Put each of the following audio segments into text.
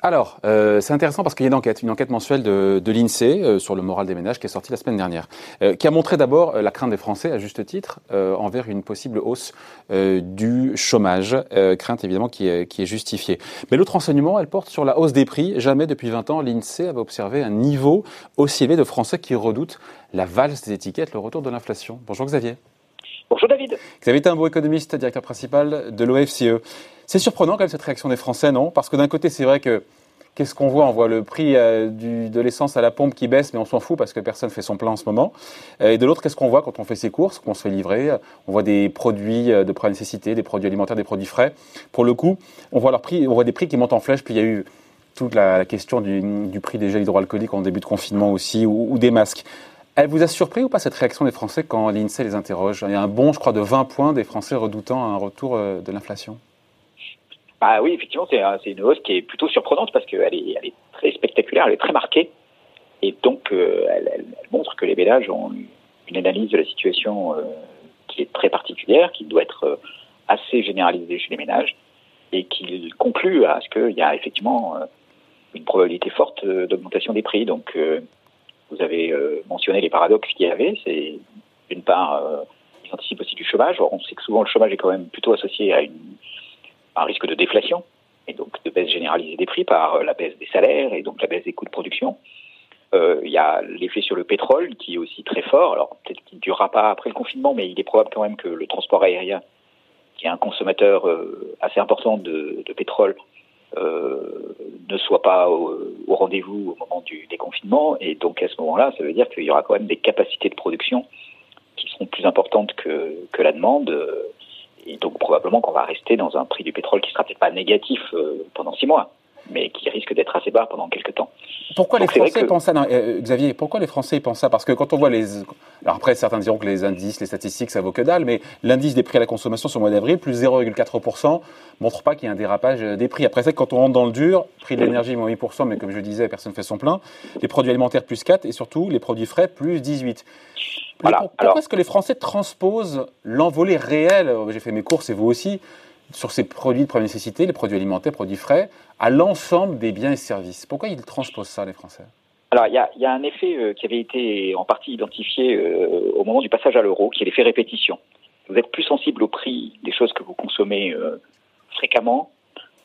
Alors, euh, c'est intéressant parce qu'il y a une enquête, une enquête mensuelle de, l'INSEE euh, sur le moral des ménages qui est sortie la semaine dernière, euh, qui a montré d'abord la crainte des Français, à juste titre, envers une possible hausse du chômage, crainte évidemment qui est, qui est justifiée. Mais l'autre enseignement, elle porte sur la hausse des prix. Jamais depuis 20 ans, l'INSEE avait observé un niveau aussi élevé de Français qui redoutent la valse des étiquettes, le retour de l'inflation. Bonjour Xavier. Bonjour David. Xavier Timbo, économiste, directeur principal de l'OFCE. C'est surprenant quand même cette réaction des Français, non? Parce que d'un côté, c'est vrai que qu'est-ce qu'on voit? On voit le prix euh, de l'essence à la pompe qui baisse, mais on s'en fout parce que personne fait son plein en ce moment. Euh, et de l'autre, qu'est-ce qu'on voit quand on fait ses courses, qu'on se fait livrer? On voit des produits euh, de première nécessité, des produits alimentaires, des produits frais. Pour le coup, on voit, leur prix, on voit des prix qui montent en flèche. Puis il y a eu toute la, question du, prix des gels hydroalcooliques en début de confinement aussi, ou des masques. Elle vous a surpris ou pas cette réaction des Français quand l'INSEE les interroge? Il y a un bon, je crois, de 20 points des Français redoutant un retour de l'inflation. Bah oui, effectivement, c'est une hausse qui est plutôt surprenante parce qu'elle est, très spectaculaire, elle est très marquée. Et donc, euh, elle, montre que les ménages ont une analyse de la situation euh, qui est très particulière, qui doit être euh, assez généralisée chez les ménages, et qui conclut à ce qu'il y a effectivement une probabilité forte d'augmentation des prix. Donc, vous avez mentionné les paradoxes qu'il y avait. C'est d'une part, ils anticipent aussi du chômage. on sait que souvent le chômage est quand même plutôt associé à un risque de déflation et donc de baisse généralisée des prix par euh, la baisse des salaires et donc la baisse des coûts de production. Euh, il y a l'effet sur le pétrole qui est aussi très fort. Alors peut-être qu'il ne durera pas après le confinement, mais il est probable quand même que le transport aérien, qui est un consommateur euh, assez important de pétrole, euh, ne soit pas au, au rendez-vous au moment du déconfinement. Et donc à ce moment-là, ça veut dire qu'il y aura quand même des capacités de production qui seront plus importantes que, que la demande et donc probablement qu'on va rester dans un prix du pétrole qui sera peut-être pas négatif euh, pendant six mois, mais qui risque d'être assez bas pendant quelques temps. Pourquoi les Français pensent ça euh, Xavier, pourquoi les Français pensent ça? Parce que quand on voit les... Alors après, certains diront que les indices, les statistiques, ça vaut que dalle, mais l'indice des prix à la consommation sur le mois d'avril, plus 0,4%, montre pas qu'il y a un dérapage euh, des prix. Après ça, quand on rentre dans le dur, prix de l'énergie, moins 8%, mais comme je disais, personne ne fait son plein. Les produits alimentaires, plus 4, et surtout les produits frais, plus 18. Voilà. Pourquoi est-ce que les Français transposent l'envolée réelle, euh, j'ai fait mes courses et vous aussi, sur ces produits de première nécessité, les produits alimentaires, produits frais, à l'ensemble des biens et services Pourquoi ils transposent ça, les Français? Alors, il y a, un effet euh, qui avait été en partie identifié euh, au moment du passage à l'euro, qui est l'effet répétition. Vous êtes plus sensible au prix des choses que vous consommez fréquemment,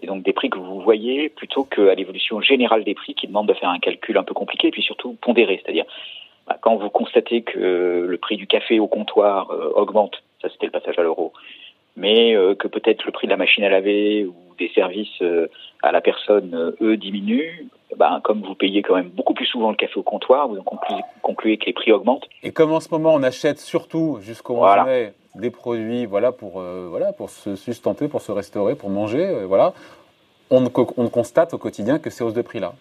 et donc des prix que vous voyez, plutôt qu'à l'évolution générale des prix qui demande de faire un calcul un peu compliqué, et puis surtout pondéré. C'est-à-dire, bah, quand vous constatez que le prix du café au comptoir euh, augmente, ça c'était le passage à l'euro, mais euh, que peut-être le prix de la machine à laver ou des services euh, à la personne, eux, diminuent, bah, comme vous payez quand même beaucoup plus souvent le café au comptoir, vous concluez, que les prix augmentent. Et comme en ce moment on achète surtout jusqu'au voilà. mai des produits voilà, pour, voilà, pour se sustenter, pour se restaurer, pour manger, voilà, on, on constate au quotidien que ces hausses de prix-là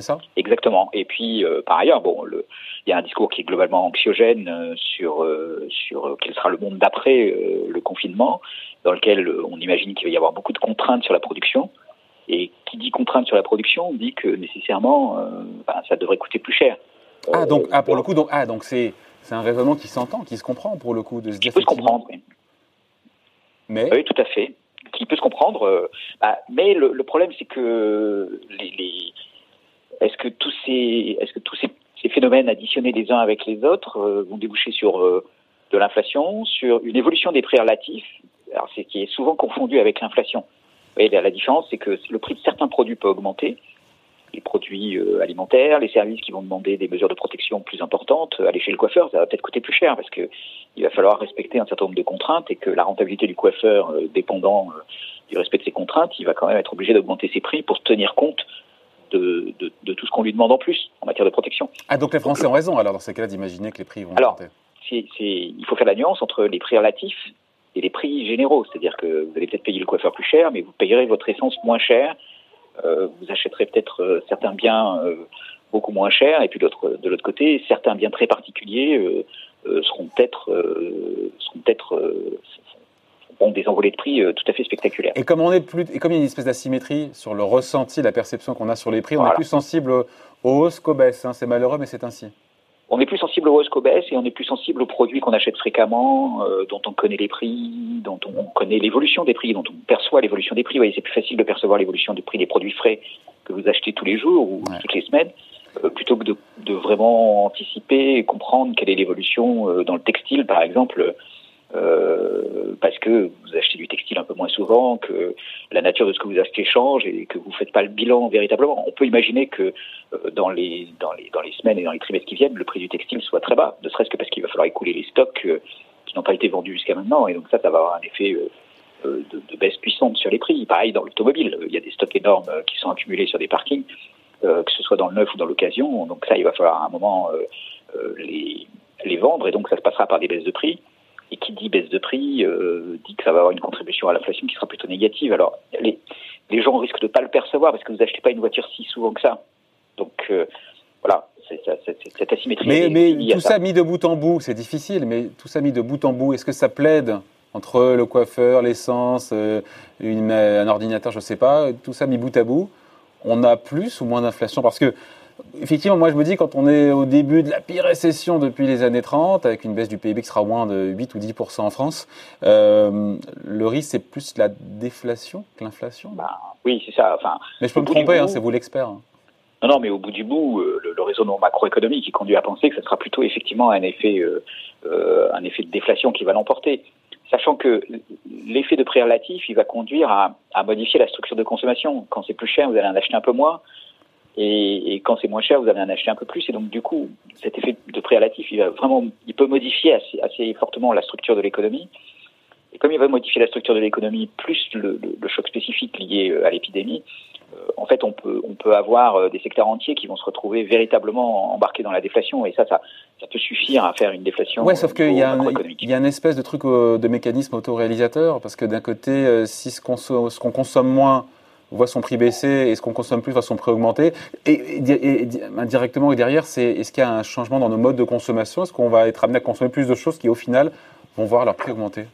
c'est ça? Exactement. Et puis, euh, par ailleurs, bon, le, il y a un discours qui est globalement anxiogène euh, sur euh, sur quel sera le monde d'après le confinement, dans lequel on imagine qu'il va y avoir beaucoup de contraintes sur la production. Et qui dit contraintes sur la production dit que nécessairement, ben, ça devrait coûter plus cher. Ah donc, ah pour le coup, donc ah donc c'est c'est un raisonnement qui s'entend, qui se comprend pour le coup de se Qui peut se comprendre. Oui. Mais oui, tout à fait qui peut se comprendre. Bah, mais le, le problème, c'est que les, les, est-ce que tous ces, est-ce que tous ces, ces, phénomènes additionnés les uns avec les autres euh, vont déboucher sur euh, de l'inflation, sur une évolution des prix relatifs? Alors c'est qui est souvent confondu avec l'inflation. Vous la, la différence, c'est que le prix de certains produits peut augmenter, les produits euh, alimentaires, les services qui vont demander des mesures de protection plus importantes. Aller chez le coiffeur, ça va peut-être coûter plus cher parce que il va falloir respecter un certain nombre de contraintes et que la rentabilité du coiffeur, dépendant du respect de ces contraintes, il va quand même être obligé d'augmenter ses prix pour tenir compte de, de, de tout ce qu'on lui demande en plus en matière de protection. Ah, donc les Français ont raison, alors, dans ces cas-là, d'imaginer que les prix vont alors, augmenter. c'est il faut faire la nuance entre les prix relatifs et les prix généraux. C'est-à-dire que vous allez peut-être payer le coiffeur plus cher, mais vous payerez votre essence moins cher. Euh, vous achèterez peut-être euh, certains biens euh, beaucoup moins chers, et puis de l'autre côté, certains biens très particuliers seront peut-être seront peut-être ont des envolées de prix euh, tout à fait spectaculaires. Et comme, on est plus, et comme il y a une espèce d'asymétrie sur le ressenti, la perception qu'on a sur les prix, on est plus sensible aux hausses qu'aux baisses. Hein. C'est malheureux, mais c'est ainsi. on est plus sensible aux hausses qu'aux baisses et on est plus sensible aux produits qu'on achète fréquemment, euh, dont on connaît les prix, dont on connaît l'évolution des prix, dont on perçoit l'évolution des prix. Vous voyez, c'est plus facile de percevoir l'évolution du prix des produits frais que vous achetez tous les jours ou toutes les semaines, euh, plutôt que de, de, vraiment anticiper et comprendre quelle est l'évolution dans le textile, par exemple. Euh, parce que vous achetez du textile un peu moins souvent, que la nature de ce que vous achetez change et que vous ne faites pas le bilan véritablement. On peut imaginer que euh, dans, les, dans, les, dans les semaines et dans les trimestres qui viennent, le prix du textile soit très bas, ne serait-ce que parce qu'il va falloir écouler les stocks euh, qui n'ont pas été vendus jusqu'à maintenant. Et donc ça, ça va avoir un effet de, baisse puissante sur les prix. Pareil dans l'automobile, il y a des stocks énormes qui sont accumulés sur des parkings, que ce soit dans le neuf ou dans l'occasion. Donc ça, il va falloir à un moment les, les vendre et donc ça se passera par des baisses de prix. Et qui dit baisse de prix euh, dit que ça va avoir une contribution à l'inflation qui sera plutôt négative. Alors, les, les gens risquent de ne pas le percevoir parce que vous n'achetez pas une voiture si souvent que ça. Donc, euh, voilà, c'est cette asymétrie. Mais, mais tout ça. mis de bout en bout, c'est difficile, mais tout ça mis de bout en bout, est-ce que ça plaide entre le coiffeur, l'essence, euh, un ordinateur, je ne sais pas, tout ça mis bout à bout, on a plus ou moins d'inflation? Parce que effectivement, moi je me dis, quand on est au début de la pire récession depuis les années 30, avec une baisse du PIB qui sera moins de 8 ou 10% en France, euh, le risque c'est plus la déflation que l'inflation? Bah, Oui, c'est ça. Enfin, mais je peux me tromper, hein, c'est vous l'expert. Hein. Non, non, mais au bout du bout, euh, le, raisonnement macroéconomique qui conduit à penser que ce sera plutôt effectivement un effet, euh, un effet de déflation qui va l'emporter. Sachant que l'effet de prix relatif, il va conduire à, à modifier la structure de consommation. Quand c'est plus cher, vous allez en acheter un peu moins. Et, et, quand c'est moins cher, vous allez en acheter un peu plus. Et donc, du coup, cet effet de prix relatif, il va vraiment, il peut modifier assez, assez fortement la structure de l'économie. Et comme il va modifier la structure de l'économie, plus le, le, le, choc spécifique lié euh, à l'épidémie, euh, en fait, on peut, on peut avoir euh, des secteurs entiers qui vont se retrouver véritablement embarqués dans la déflation. Et ça, ça, ça peut suffire à faire une déflation. Ouais, sauf qu'il y, a un, y a une espèce de truc de mécanisme autoréalisateur, parce que d'un côté, si ce qu'on consomme moins, voit son prix baisser et ce qu'on consomme plus voit son prix augmenter. Et, indirectement et derrière, c'est est-ce qu'il y a un changement dans nos modes de consommation? Est-ce qu'on va être amené à consommer plus de choses qui, au final, vont voir leur prix augmenter?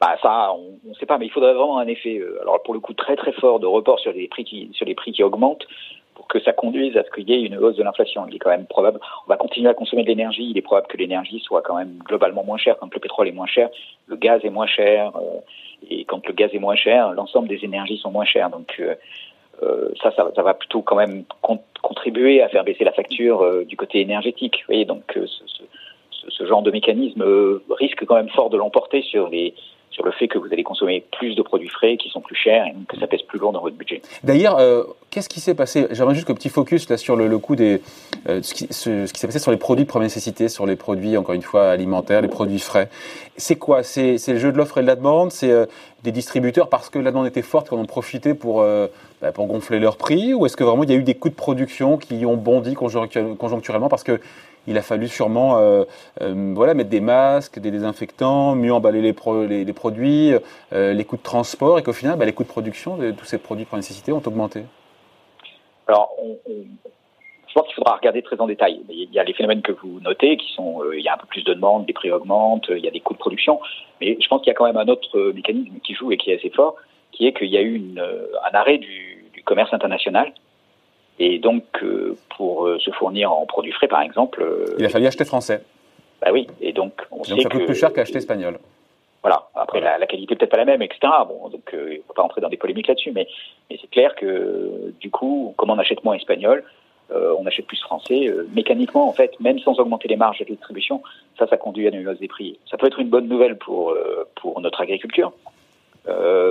Bah ça, on ne sait pas, mais il faudrait vraiment un effet, euh, alors pour le coup très très fort de report sur les prix qui sur les prix qui augmentent pour que ça conduise à ce qu'il y ait une hausse de l'inflation. Il est quand même probable, on va continuer à consommer de l'énergie, il est probable que l'énergie soit quand même globalement moins chère, quand le pétrole est moins cher, le gaz est moins cher, euh, et quand le gaz est moins cher, l'ensemble des énergies sont moins chères. Donc euh, euh, ça, ça, va plutôt quand même contribuer à faire baisser la facture euh, du côté énergétique. Vous voyez, donc ce, genre de mécanisme risque quand même fort de l'emporter sur les sur le fait que vous allez consommer plus de produits frais qui sont plus chers et que ça pèse plus lourd dans votre budget. D'ailleurs, qu'est-ce qui s'est passé? J'aimerais juste un petit focus là sur le, coût des ce qui, ce, qui s'est passé sur les produits de première nécessité, sur les produits encore une fois alimentaires, les produits frais. C'est quoi? C'est le jeu de l'offre et de la demande? C'est des distributeurs parce que la demande était forte qu'on en profitait pour, euh, bah, pour gonfler leurs prix? Ou est-ce que vraiment il y a eu des coûts de production qui ont bondi conjoncturellement? Parce que il a fallu sûrement euh, euh, voilà, mettre des masques, des désinfectants, mieux emballer les, les, produits, les coûts de transport et qu'au final, bah, les coûts de production de tous ces produits pour nécessité ont augmenté Alors, on, je pense qu'il faudra regarder très en détail. Il y a les phénomènes que vous notez, qui sont, euh, il y a un peu plus de demandes, les prix augmentent, il y a des coûts de production. Mais je pense qu'il y a quand même un autre euh, mécanisme qui joue et qui est assez fort, qui est qu'il y a eu euh, un arrêt du, commerce international. Et donc, pour se fournir en produits frais, par exemple, il a fallu acheter français. Bah oui. Et donc, on donc ça coûte plus cher qu'acheter espagnol. Voilà. Après, La, la, qualité peut-être pas la même, etc. Bon, donc il ne faut pas rentrer dans des polémiques là-dessus, mais, mais c'est clair que du coup, comme on achète moins espagnol, euh, on achète plus français. Euh, mécaniquement, en fait, même sans augmenter les marges de distribution, ça, ça conduit à une hausse des prix. Ça peut être une bonne nouvelle pour euh, pour notre agriculture,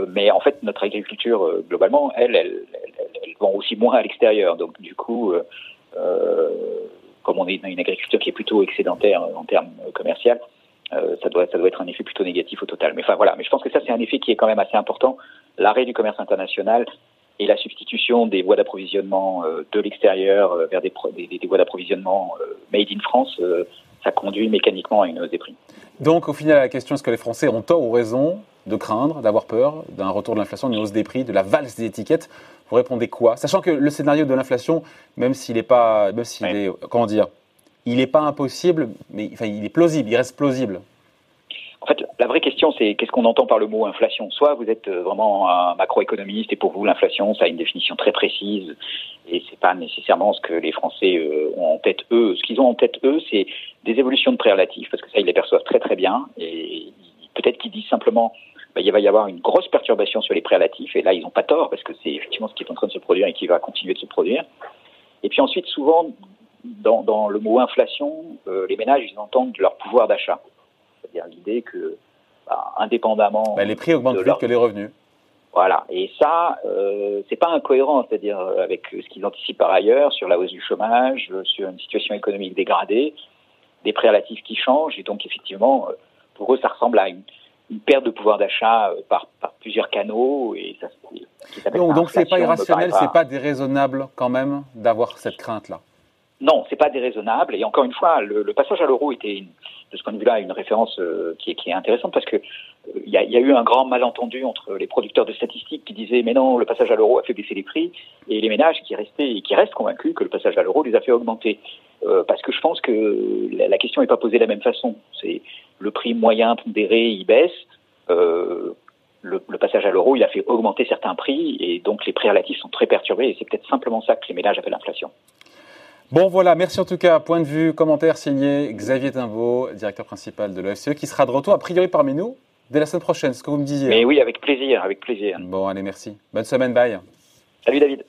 mais en fait, notre agriculture globalement, elle, elle, elle, aussi moins à l'extérieur. Donc, du coup, comme on est dans une agriculture qui est plutôt excédentaire en termes commerciaux, ça doit ça doit être un effet plutôt négatif au total. Mais enfin voilà, mais je pense que ça c'est un effet qui est quand même assez important. L'arrêt du commerce international et la substitution des voies d'approvisionnement euh, de l'extérieur euh, vers des, voies d'approvisionnement euh, made in France, ça conduit mécaniquement à une hausse des prix. Donc au final, la question est-ce que les Français ont tort ou raison de craindre, d'avoir peur d'un retour de l'inflation, d'une hausse des prix, de la valse des étiquettes Vous répondez quoi? Sachant que le scénario de l'inflation, même s'il n'est pas, même s'il est, comment dire, il n'est pas impossible, mais enfin, il est plausible, il reste plausible. En fait, la vraie question, c'est qu'est-ce qu'on entend par le mot inflation? Soit vous êtes vraiment un macroéconomiste et pour vous, l'inflation, ça a une définition très précise et c'est pas nécessairement ce que les Français ont en tête eux. Ce qu'ils ont en tête eux, c'est des évolutions de prix relatifs parce que ça, ils les perçoivent très très bien et peut-être qu'ils disent simplement bah, il va y avoir une grosse perturbation sur les prix relatifs et là, ils n'ont pas tort parce que c'est effectivement ce qui est en train de se produire et qui va continuer de se produire. Et puis ensuite, souvent, dans, dans le mot inflation, euh, les ménages, ils entendent leur pouvoir d'achat. C'est-à-dire l'idée que, bah, indépendamment. Bah, les prix augmentent plus que les revenus. Voilà. Et ça, euh, c'est pas incohérent, c'est-à-dire euh, avec ce qu'ils anticipent par ailleurs sur la hausse du chômage, euh, sur une situation économique dégradée, des prix relatifs qui changent. Et donc, effectivement, pour eux, ça ressemble à une, une perte de pouvoir d'achat par, par, plusieurs canaux. Et ça, donc, donc c'est pas irrationnel, c'est pas déraisonnable quand même d'avoir cette crainte-là? Non, c'est pas déraisonnable. Et encore une fois, le, le passage à l'euro était, de ce point de vue-là, une référence euh, qui, est, intéressante parce que il euh, y, y, a eu un grand malentendu entre les producteurs de statistiques qui disaient mais non, le passage à l'euro a fait baisser les prix, et les ménages qui restaient et qui restent convaincus que le passage à l'euro les a fait augmenter. Euh, parce que je pense que la, question n'est pas posée de la même façon. C'est le prix moyen pondéré, il baisse. Le, le, passage à l'euro, il a fait augmenter certains prix et donc les prix relatifs sont très perturbés et c'est peut-être simplement ça que les ménages appellent l'inflation. Bon voilà, merci en tout cas. Point de vue, commentaire signé Xavier Timbaud, directeur principal de l'OFCE, qui sera de retour a priori parmi nous dès la semaine prochaine, ce que vous me disiez. Mais oui, avec plaisir, avec plaisir. Bon, allez, merci. Bonne semaine, bye. Salut David.